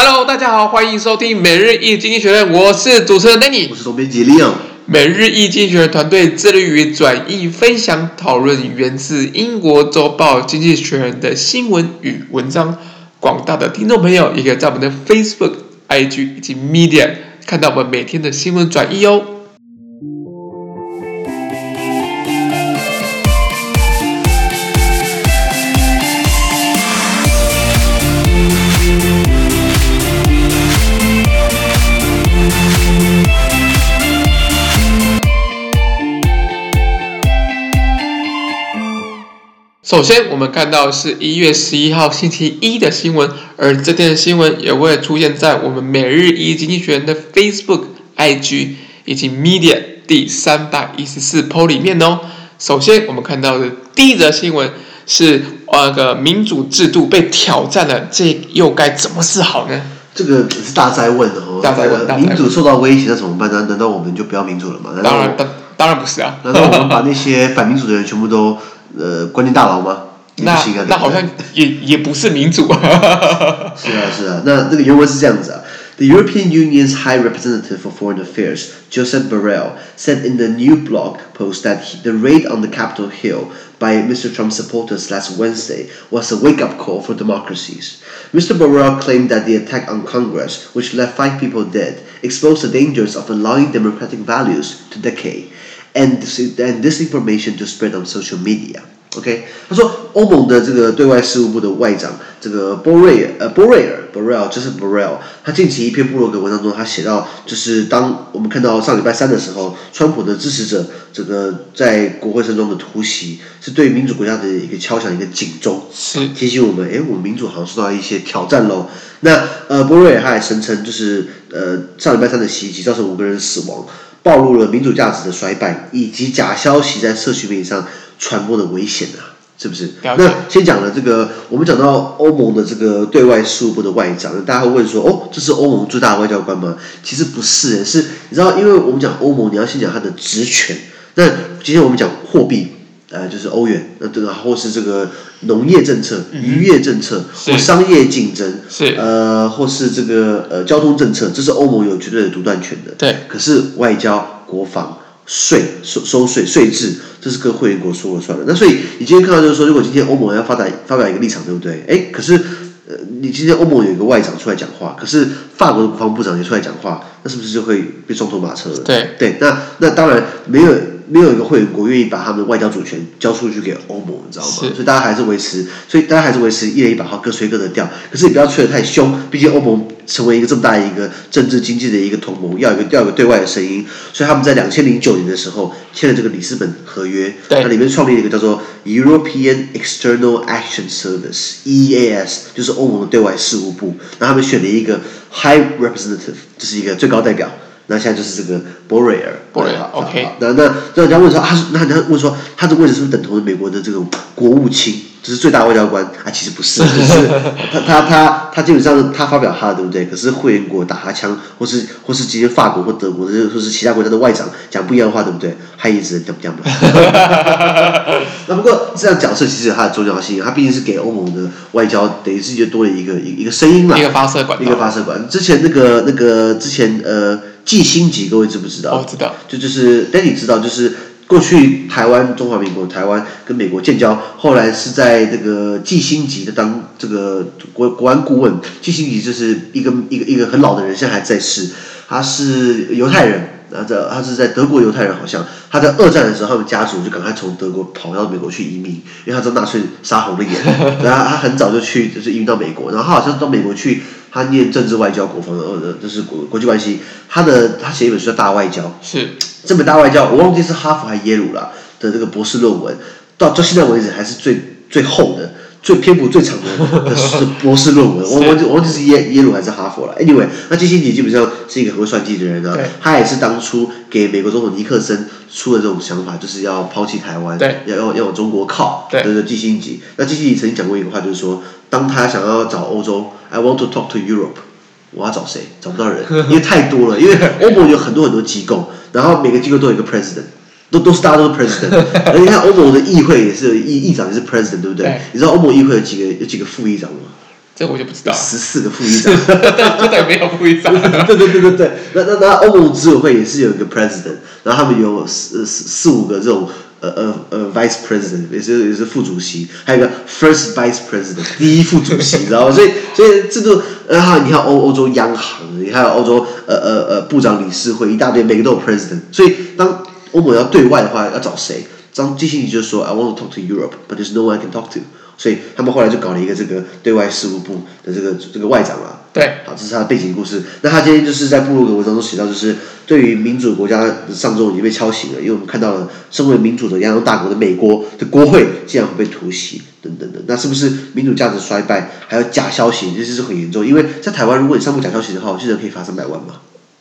Hello，大家好，欢迎收听每日一经济学人，我是主持人 Danny，我是总编辑 Leon。每日一经济学人团队致力于转译、分享、讨论源自英国周报《经济学人》的新闻与文章。广大的听众朋友也可以在我们的 Facebook、IG 以及 Media 看到我们每天的新闻转译哦。首先，我们看到是一月十一号星期一的新闻，而这天的新闻也会出现在我们每日一经济学人的 Facebook、IG 以及 Media 第三百一十四 po 里面哦。首先，我们看到的第一则新闻是那个民主制度被挑战了，这又该怎么是好呢？这个是大灾问哦，大灾问，民主受到威胁，那怎么办呢？难道我们就不要民主了吗？当然，当当然不是啊。难道我们把那些反民主的人全部都？呃，关进大牢吗？那那好像也也不是民主啊。是啊是啊，那那个原文是这样子啊。The European Union's High Representative for Foreign Affairs, Josep Borrell, said in the new blog post that he, the raid on the Capitol Hill by Mr. Trump's supporters last Wednesday was a wake-up call for democracies. Mr. Borrell claimed that the attack on Congress, which left five people dead, exposed the dangers of allowing democratic values to decay. And and disinformation to spread on social media. OK，他说欧盟的这个对外事务部的外长这个波瑞尔呃波瑞尔 Borrell 就是 Borrell，他近期一篇布洛格文章中，他写到，就是当我们看到上礼拜三的时候，川普的支持者这个在国会山庄的突袭，是对民主国家的一个敲响一个警钟，是提醒我们，哎，我们民主好像受到一些挑战喽。那呃波瑞尔他还声称，就是呃上礼拜三的袭击造成五个人死亡。暴露了民主价值的衰败，以及假消息在社群媒体上传播的危险啊，是不是？那先讲了这个，我们讲到欧盟的这个对外事务部的外长，大家会问说，哦，这是欧盟最大的外交官吗？其实不是，是你知道，因为我们讲欧盟，你要先讲它的职权。那今天我们讲货币。呃，就是欧元，那这个或是这个农业政策、渔业政策，或商业竞争，是呃，或是这个呃交通政策，这是欧盟有绝对的独断权的。对。可是外交、国防、税收收税税制，这是各会员国说了算的。那所以你今天看到就是说，如果今天欧盟要发展发表一个立场，对不对？哎，可是呃，你今天欧盟有一个外长出来讲话，可是法国的国防部长也出来讲话，那是不是就会被撞头马车了？对对，那那当然没有。没有一个会员国愿意把他们的外交主权交出去给欧盟，你知道吗？所以大家还是维持，所以大家还是维持一人一把号，各吹各的调。可是你不要吹得太凶，毕竟欧盟成为一个这么大一个政治经济的一个同盟，要有一个要有一个对外的声音。所以他们在两千零九年的时候签了这个里斯本合约，它里面创立了一个叫做 European External Action Service（EEAS），就是欧盟的对外事务部。然后他们选了一个 High Representative，就是一个最高代表。那现在就是这个博瑞尔，博瑞尔，OK。那那那人家问说，他是那人家问说，他的位置是不是等同于美国的这种国务卿，就是最大外交官？啊，其实不是，就是他他他他基本上他发表他的对不对？可是会员国打他枪，或是或是今天法国或德国，或是其他国家的外长讲不一样的话，对不对？他一直讲不讲嘛。那不过这样角色其实有它的重要性，他毕竟是给欧盟的外交等于是就多了一个一一个声音嘛，一个发射管，一个发射管。之前那个那个之前呃。季辛吉，各位知不知道？哦，知道。就就是 Danny 知道，就是过去台湾中华民国台湾跟美国建交，后来是在这个季辛吉的当这个国国安顾问。季辛吉就是一个一个一个很老的人，现在还在世。他是犹太人，然后这他是在德国犹太人，好像他在二战的时候，他们家族就赶快从德国跑到美国去移民，因为他知道纳粹杀红了眼，然后他很早就去就是移民到美国，然后他好像到美国去。他念政治外交、国防的，呃，就是国国际关系。他的他写一本书叫《大外交》，是这本《大外交》，我忘记是哈佛还是耶鲁了的这个博士论文，到到现在为止还是最最厚的、最篇幅最长的的博士论文。我我我忘记是耶耶鲁还是哈佛了。Anyway，那基辛格基本上是一个很会算计的人啊。他也是当初给美国总统尼克森出的这种想法，就是要抛弃台湾，要要要往中国靠。对对，基辛格。那基辛格曾经讲过一个话，就是说，当他想要找欧洲。I want to talk to Europe，我要找谁？找不到人，因为太多了。因为欧盟有很多很多机构，然后每个机构都有一个 president，都都是大家都是 president。而你看欧盟的议会也是议议长也是 president，对不对？对，你知道欧盟议会有几个有几个副议长吗？这我就不知道。十四个副议长，对对，没有副议长。对对对对对，那那那欧盟执委会也是有一个 president，然后他们有四四四五个这种呃呃呃 vice president，也是也是副主席，还有一个 first vice president，第一副主席，然后所以所以制度，然后你看欧欧洲央行，你还有欧洲呃呃呃部长理事会一大堆，每个都有 president，所以当欧盟要对外的话，要找谁？张基辛格就说：“I want to talk to Europe，but there's no one I can talk to。”所以他们后来就搞了一个这个对外事务部的这个这个外长啊。对，好，这是他的背景故事。那他今天就是在部落格文章中写到，就是对于民主国家的上周已经被敲醒了，因为我们看到了身为民主的泱泱大国的美国的国会竟然会被突袭等等的，那是不是民主价值衰败？还有假消息，这是很严重。因为在台湾，如果你散布假消息的话，我记得可以罚三百万嘛。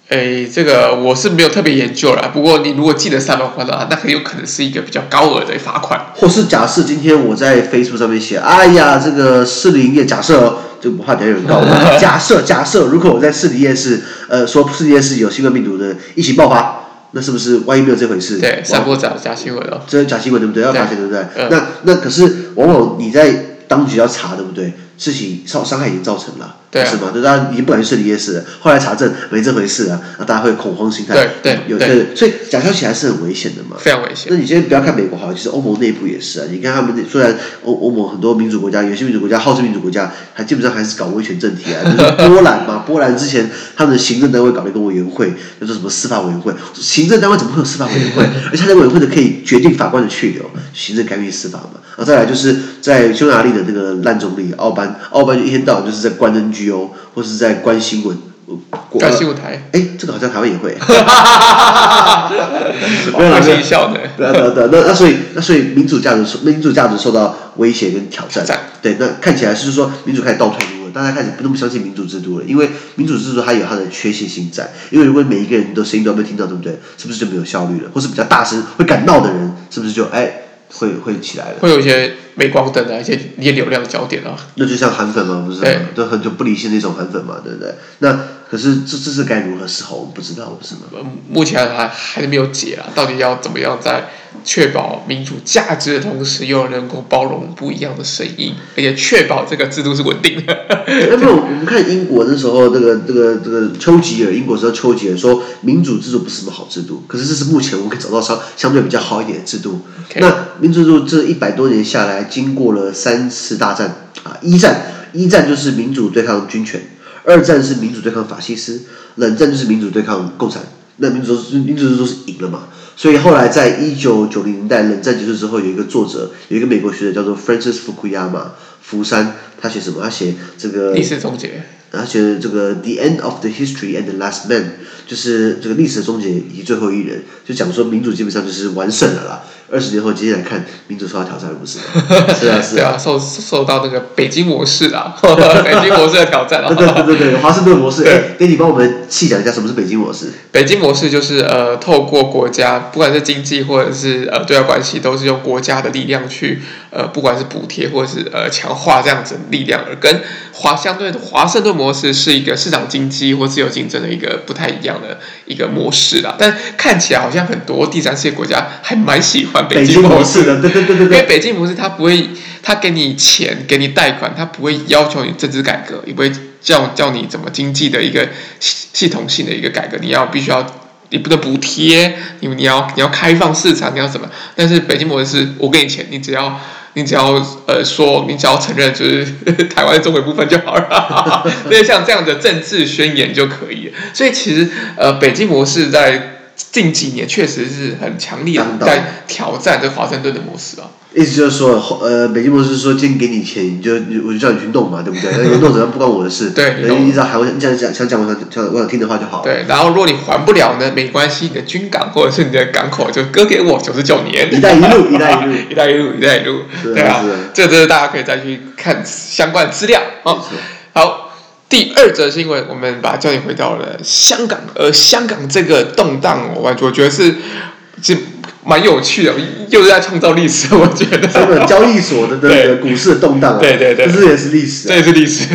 哎，这个我是没有特别研究啦。不过你如果记得三百块的话，那很有可能是一个比较高额的罚款。或是假设今天我在 Facebook 上面写，哎呀，这个士林夜假设哦，就不怕别人告我。假设 假设，如果我在士林夜市，呃，说士林夜市有新冠病毒的疫情爆发，那是不是万一没有这回事？对，散播假假新闻哦。这是假新闻对不对？要罚钱对不对？嗯、那那可是往往你在当局要查对不对？事情伤伤害已经造成了。对啊、是吗？就大家已经不敢去设立夜市了，后来查证没这回事啊，那大家会恐慌心态。对对有对，对，所以假消息还是很危险的嘛。非常危险。那你先不要看美国好，其实欧盟内部也是啊。你看他们虽然欧欧盟很多民主国家，有些民主国家号称民主国家，还基本上还是搞威权政体啊。就是 波兰嘛，波兰之前他们的行政单位搞了一个委员会，叫做什么司法委员会。行政单位怎么会有司法委员会？而且他那个委员会的可以决定法官的去留，行政干预司法嘛。然后再来就是在匈牙利的那个烂总理奥班，奥班就一天到晚就是在关 NGO 或是在关新闻，关新闻台。哎，这个好像台湾也会。哈哈哈开心笑的。对对对，那那所以那所以民主价值受民主价值受到威胁跟挑战。对，那看起来是说民主开始倒退路了，大家开始不那么相信民主制度了，因为民主制度它有它的缺陷性在。因为如果每一个人的声音都被听到，对不对？是不是就没有效率了？或是比较大声会敢闹的人，是不是就哎？会会起来的，会有一些镁光灯啊，一些一些流量的焦点啊。那就像韩粉嘛，不是？对，都很就不理性的一种韩粉嘛，对不对？那可是这这是该如何是好？我们不知道，不是吗？目前还还是没有解啊，到底要怎么样在确保民主价值的同时，又能够包容不一样的声音，而且确保这个制度是稳定的。那么我们看英国那时候，这个这个这个丘吉尔，英国时候丘吉尔说民主制度不是什么好制度，可是这是目前我们可以找到相相对比较好一点的制度。那民主制度这一百多年下来，经过了三次大战啊，一战一战就是民主对抗军权，二战是民主对抗法西斯，冷战就是民主对抗共产。那民主民主制度是赢了嘛？所以后来在一九九零年代冷战结束之后，有一个作者，有一个美国学者叫做 Francis Fukuyama，福山，他写什么？他写这个历史终结。他写这个 The End of the History and the Last Man，就是这个历史的终结以及最后一人，就讲说民主基本上就是完胜了啦。二十年后，接下来看民主受到挑战的，不是？是啊，是啊，啊、受受到那个北京模式啊，北京模式的挑战啊。对对对对，华盛顿模式。哎，给你帮我们细讲一下什么是北京模式。北京模式就是呃，透过国家，不管是经济或者是呃对外关系，都是用国家的力量去呃，不管是补贴或者是呃强化这样子的力量，而跟华相对的华盛顿模式是一个市场经济或自由竞争的一个不太一样的一个模式啦。但看起来好像很多第三世界国家还蛮喜欢。北京模式的，对对对对，因为北京模式，它不会，它给你钱，给你贷款，它不会要求你政治改革，也不会叫叫你怎么经济的一个系系统性的一个改革，你要必须要，你不能补贴，你你要你要开放市场，你要什么？但是北京模式是，我给你钱，你只要你只要呃说，你只要承认就是 台湾中国部分就好了，所以像这样的政治宣言就可以。所以其实呃，北京模式在。近几年确实是很强力的在挑战这华盛顿的模式啊。意思就是说，呃，北京模式是说，今天给你钱，你就我就叫你去弄嘛，对不对？那你弄怎样不关我的事。对，你只要喊我，你想讲想讲我想想我想听的话就好。对，然后如果你还不了呢，没关系，你的军港或者是你的港口就割给我九十九年。一带一路，一带一路，一带一路，一带一路。对啊，这这大家可以再去看相关资料啊。好。第二则新闻，我们把焦点回到了香港，而香港这个动荡，我我觉得是是蛮有趣的，又是在创造历史。我觉得香港交易所的那个股市的动荡啊，对对对，这也是历史，这也是历史。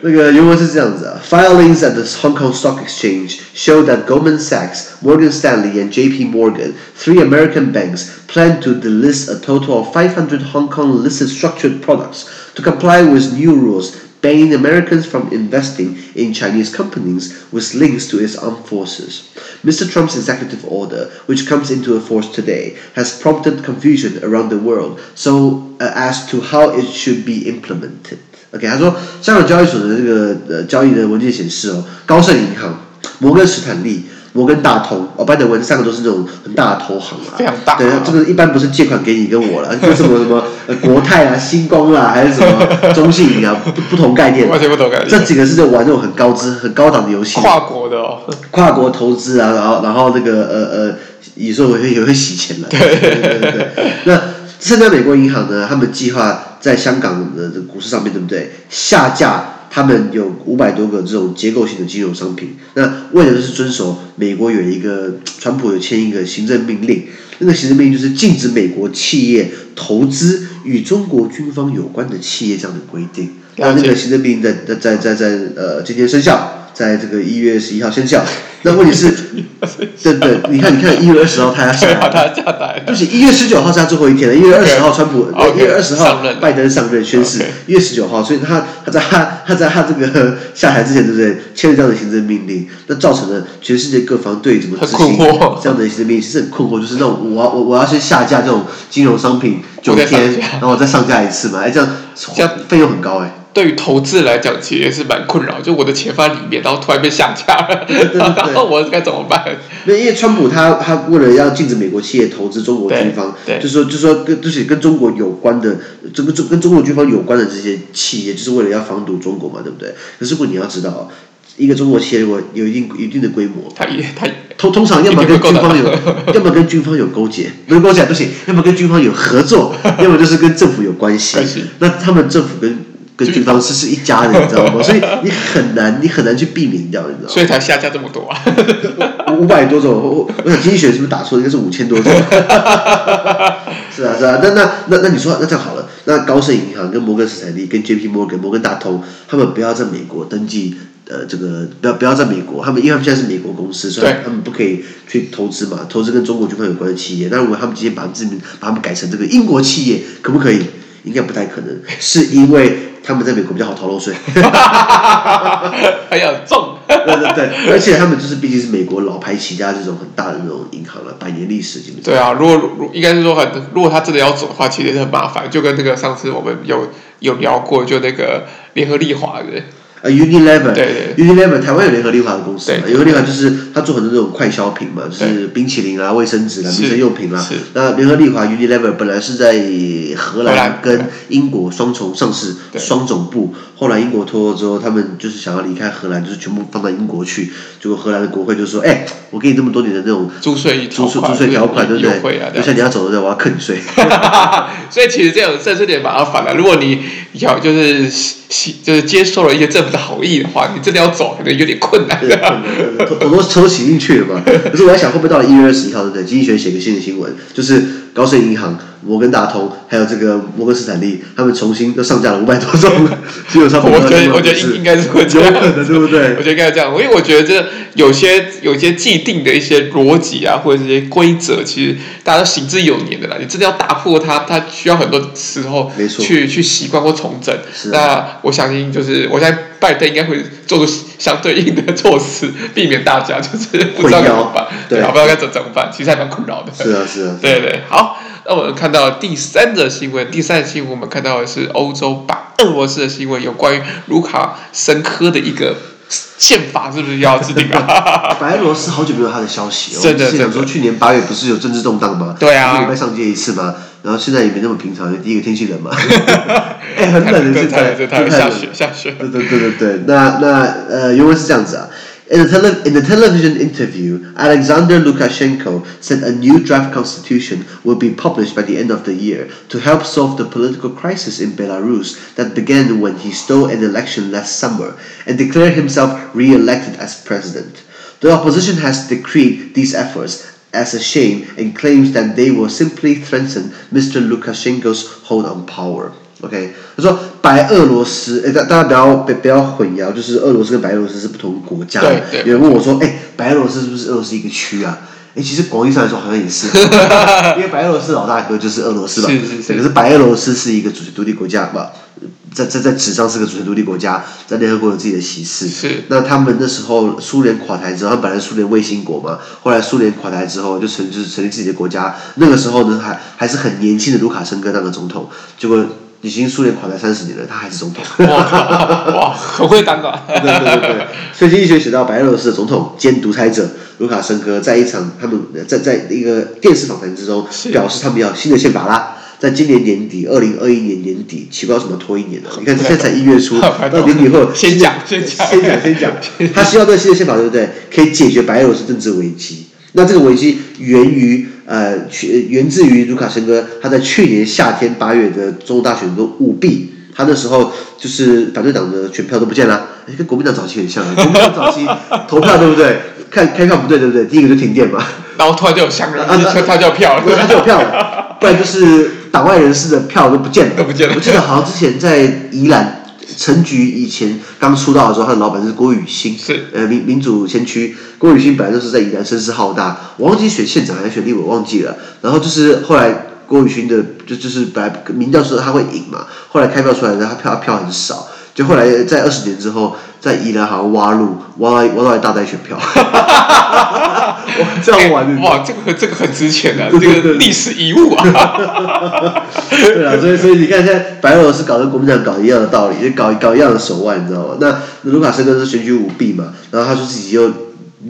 那个原文是这样子啊：Filings at the Hong Kong Stock Exchange show that Goldman Sachs, Morgan Stanley, and J.P. Morgan, three American banks, plan to delist a total of 500 Hong Kong listed structured products to comply with new rules. banning Americans from investing in Chinese companies with links to its armed forces. Mr. Trump's executive order, which comes into force today, has prompted confusion around the world so uh, as to how it should be implemented. OK，他说，香港交易所的这个呃交易的文件显示哦，高盛银行、摩根斯坦利。 摩根大通哦，拜德文三个都是那种很大的投行啊，非常大、啊。对，这个一般不是借款给你跟我了，就什么什么呃国泰啊、星光啊，还是什么 中信银啊，不不同概念。完全不同概念。这几个是在玩那种很高资、很高档的游戏。跨国的哦。跨国投资啊，然后然后那个呃呃，有时候也会也会洗钱的。对对对。那现在美国银行呢，他们计划在香港的股市上面对不对下架？他们有五百多个这种结构性的金融商品，那为的就是遵守美国有一个川普有签一个行政命令，那个行政命令就是禁止美国企业投资与中国军方有关的企业这样的规定。那那个行政命令在在在在在呃今天生效，在这个一月十一号生效。那问题是，对对，你看你看，一月二十号他要下台，不是一月十九号是他最后一天了。一月二十号川普，一月二十号拜登上任宣誓，一月十九号，所以他他在他他在他这个下台之前，对不对？签了这样的行政命令，那造成了全世界各方对怎么执行这样的行政命令其实很困惑，就是那种我我我要先下架这种金融商品九天，然后我再上架一次嘛？哎，这样这样费用很高哎。对于投资来讲，其实也是蛮困扰。就我的钱放在里面，然后突然被下架了，对对对对 然后我该怎么办？那因为川普他他为了要禁止美国企业投资中国军方，就是说就是说跟就是跟中国有关的，这个跟中国军方有关的这些企业，就是为了要防堵中国嘛，对不对？可是如果你要知道，一个中国企业如果有一定一定的规模，他也他通通常要么跟军方有，要么跟军方有勾结，不是勾结不行，要么跟军方有合作，要么就是跟政府有关系。那他们政府跟跟军方是是一家人，你知道吗？所以你很难，你很难去避免掉，你知道吗？所以才下架这么多啊！五百多种，我我想经济学是不是打错？应该是五千多种。是啊是啊，那那那那你说那这样好了，那高盛银行跟摩根斯坦利跟 J P 摩根摩根大通，他们不要在美国登记，呃，这个不要不要在美国，他们因为他们现在是美国公司，所以他们不可以去投资嘛，投资跟中国军方有关的企业。那如果他们今天把他们把他们改成这个英国企业，可不可以？应该不太可能，是因为。他们在美国比较好逃漏税，还要重。对对对，而且他们就是毕竟是美国老牌起家这种很大的那种银行了，百年历史，基本上。对啊，如果如应该是说很，如果他真的要走的话，其实是很麻烦，就跟那个上次我们有有聊过，就那个联合利华的。呃，Unilever，对对，Unilever，台湾有联合利华的公司嘛？联合利华就是他做很多这种快消品嘛，就是冰淇淋啊、卫生纸啊、民生用品啦。那联合利华 Unilever 本来是在荷兰跟英国双重上市，双总部。后来英国脱欧之后，他们就是想要离开荷兰，就是全部放到英国去。结果荷兰的国会就说：“哎，我给你这么多年的那种租税租租税条款，对不对？就像你要走的时候，我要扣你税。”所以其实这种这是点麻烦了。如果你要就是就是接受了一些政府的好意的话，你真的要走，可能有点困难。很多车洗进去了嘛。可是我在想，会不会到了一月二十一号，对不对？经济学写个新的新闻，就是高盛银行。摩根大通还有这个摩根斯坦利，他们重新都上架了五百多种，基本上我觉得我觉得应应该是会这样的，对不对？我觉得应该是这样，因为我觉得这有些有些既定的一些逻辑啊，或者这些规则，其实大家都行之有年的啦。你真的要打破它，它需要很多时候去去习惯或重整。那我相信，就是我相信拜登应该会做出相对应的措施，避免大家就是不知道怎么办，对，不知道该怎怎么办，其实还蛮困扰的。是啊，是啊，对对，好。那我们看到第三则新闻，第三则新闻我们看到的是欧洲白俄罗斯的新闻，有关于卢卡申科的一个宪法是不是要制定啊？白俄罗斯好久没有他的消息哦。真的，真的。说去年八月不是有政治动荡吗？对啊。一个礼拜上街一次吗？然后现在也没那么平常，第一个天气冷嘛。哎，很冷的现在，太冷，下雪，下雪。对对对对对，那那呃，原文是这样子啊。In a, tele- in a television interview, Alexander Lukashenko said a new draft constitution will be published by the end of the year to help solve the political crisis in Belarus that began when he stole an election last summer and declared himself re-elected as president. The opposition has decreed these efforts as a shame and claims that they will simply threaten Mr. Lukashenko's hold on power. OK，他说白俄罗斯，哎，大大家不要不不要混淆，就是俄罗斯跟白俄罗斯是不同国家。有人问我说，哎，白俄罗斯是不是俄罗斯一个区啊？哎，其实广义上来说好像也是，因为白俄罗斯老大哥就是俄罗斯吧？是是是。可是白俄罗斯是一个主权独立国家吧？在在在纸上是个主权独立国家，在联合国有自己的席次。是。那他们那时候苏联垮台之后，他们本来苏联卫星国嘛，后来苏联垮台之后就成就是成立自己的国家。那个时候呢，还还是很年轻的卢卡申科当个总统，结果已经苏联垮台三十年了，他还是总统。哇，哇，很会当啊！对对对对。所以经济学写到白俄罗斯的总统兼独裁者卢卡申科，在一场他们在在一个电视访谈之中，表示他们要新的宪法啦。在今年年底，二零二一年年底，奇怪为什么拖一年呢？你看现在才一月初，到年底后先讲先讲先讲先讲，他希望这个新的宪法对不对？可以解决白俄罗斯政治危机。那这个危机源于呃，去源自于卢卡申科他在去年夏天八月的总统大选中舞弊，他那时候就是反对党的选票都不见了，跟国民党早期很像啊，国民党早期投票对不对？看开票不对对不对？第一个就停电嘛，然后突然就有香人，啊，他就有票，他就有票了，不然就是。党外人士的票都不见了，都不见了。我记得好像之前在宜兰陈菊以前刚出道的时候，他的老板是郭雨欣，是呃民民主先驱。郭雨欣本来就是在宜兰声势浩大，我忘记选县长还是选立委，我忘记了。然后就是后来郭雨欣的就就是本来民调说他会赢嘛，后来开票出来，他票他票很少。就后来在二十年之后，在宜兰好像挖路，挖到挖到一大袋选票，哇，这样玩的哇，这个这个很值钱的，这个历史遗物啊。对啊，所以所以你看，现在白俄罗斯搞跟国民党搞一样的道理，就搞搞一样的手腕，你知道吗？那卢卡申科是选举舞弊嘛，然后他说自己又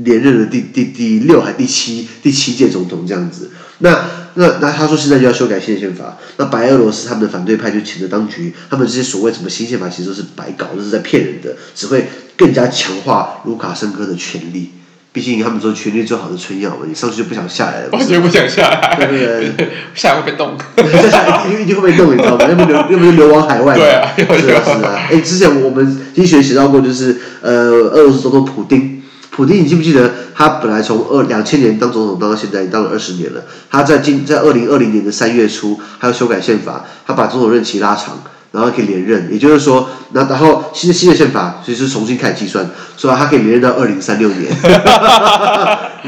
连任了第第第六还第七第七届总统这样子，那。那那他说现在就要修改新的宪法，那白俄罗斯他们的反对派就谴责当局，他们这些所谓什么新宪法其实都是白搞，都是在骗人的，只会更加强化卢卡申科的权利。毕竟他们说权力最好的春药嘛，你上去就不想下来了。完全不想下来，对不对，下来会被冻，下来一定一定会被冻，你知道吗？要不流，要不就流亡海外。对啊，是啊，是啊。哎，之前我们经济学写到过，就是呃，俄罗斯总统普丁。普丁，你记不记得他本来从二两千年当总统当到现在，当了二十年了。他在今在二零二零年的三月初，他要修改宪法，他把总统任期拉长，然后可以连任。也就是说，那然后新的新的宪法其实是重新开始计算，所以他可以连任到二零三六年。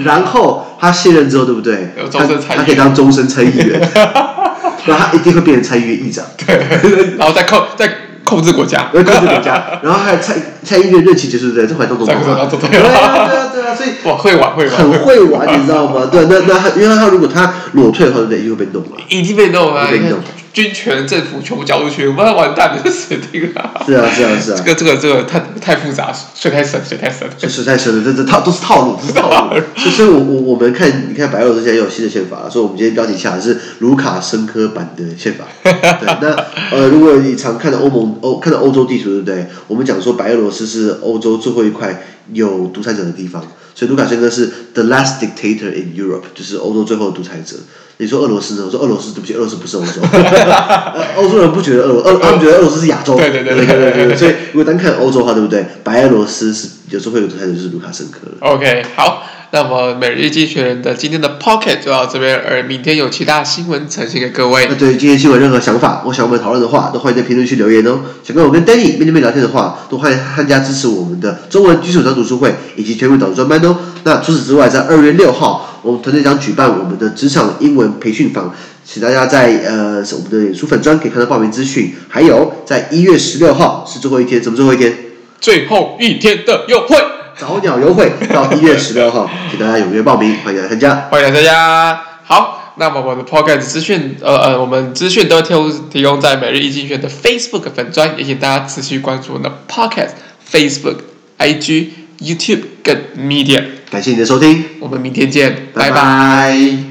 然后他卸任之后，对不对？他他可以当终身参议员，那他一定会变成参议院议长。对，然后再扣再。控制国家，控制国家，然后还有参参议院任期结束对，这还都懂懂啊？对啊，对啊，对啊，所以哇，会玩会玩，很会玩，你知道吗？对，那那他，因为他如果他裸退的话，对？又会被弄了，已经被弄了，军权政府全部交出去，我们完蛋了，死定了。是啊，是啊，是啊。这个这个这个太太复杂，水太深，水太深。这水太深了，这这套都是套路，都是套路。所以，我我我们看，你看白俄罗斯现在又有新的宪法了，所以我们今天标题下的是卢卡申科版的宪法。对，那呃，如果你常看到欧盟欧看到欧洲地图，对不对？我们讲说白俄罗斯是欧洲最后一块有独裁者的地方，所以卢卡申科是 the last dictator in Europe，就是欧洲最后的独裁者。你说俄罗斯呢？我说俄罗斯，对不起，俄罗斯不是欧洲。欧洲人不觉得俄罗，俄他们觉得俄罗斯是亚洲。对对对对对对，对，对。所以如果单看欧洲的话，对不对？白俄罗斯是有时候会有独裁者，就是卢卡申科了。OK，好，那么每日经济学人的今天的 Pocket 就到这边，而明天有其他新闻呈现给各位。那对今天新闻任何想法，或想我们讨论的话，都欢迎在评论区留言哦。想跟我跟 Danny 面对面聊天的话，都欢迎参加支持我们的中文基础章读书会以及全民导读专班哦。那除此之外，在二月六号。我们团队将举办我们的职场英文培训坊，请大家在呃我们的脸书粉专可以看到报名资讯。还有在一月十六号是最后一天，什么最后一天？最后一天的优惠，早鸟优惠到一月十六号，请大家踊跃报名，欢迎来参加，欢迎来参加。好，那么我们的 Podcast 资讯，呃呃，我们资讯都提供提供在每日一经济学的 Facebook 粉专，也请大家持续关注我们的 Podcast Facebook、IG、YouTube 跟 Media。感谢你的收听，我们明天见，拜拜。拜拜。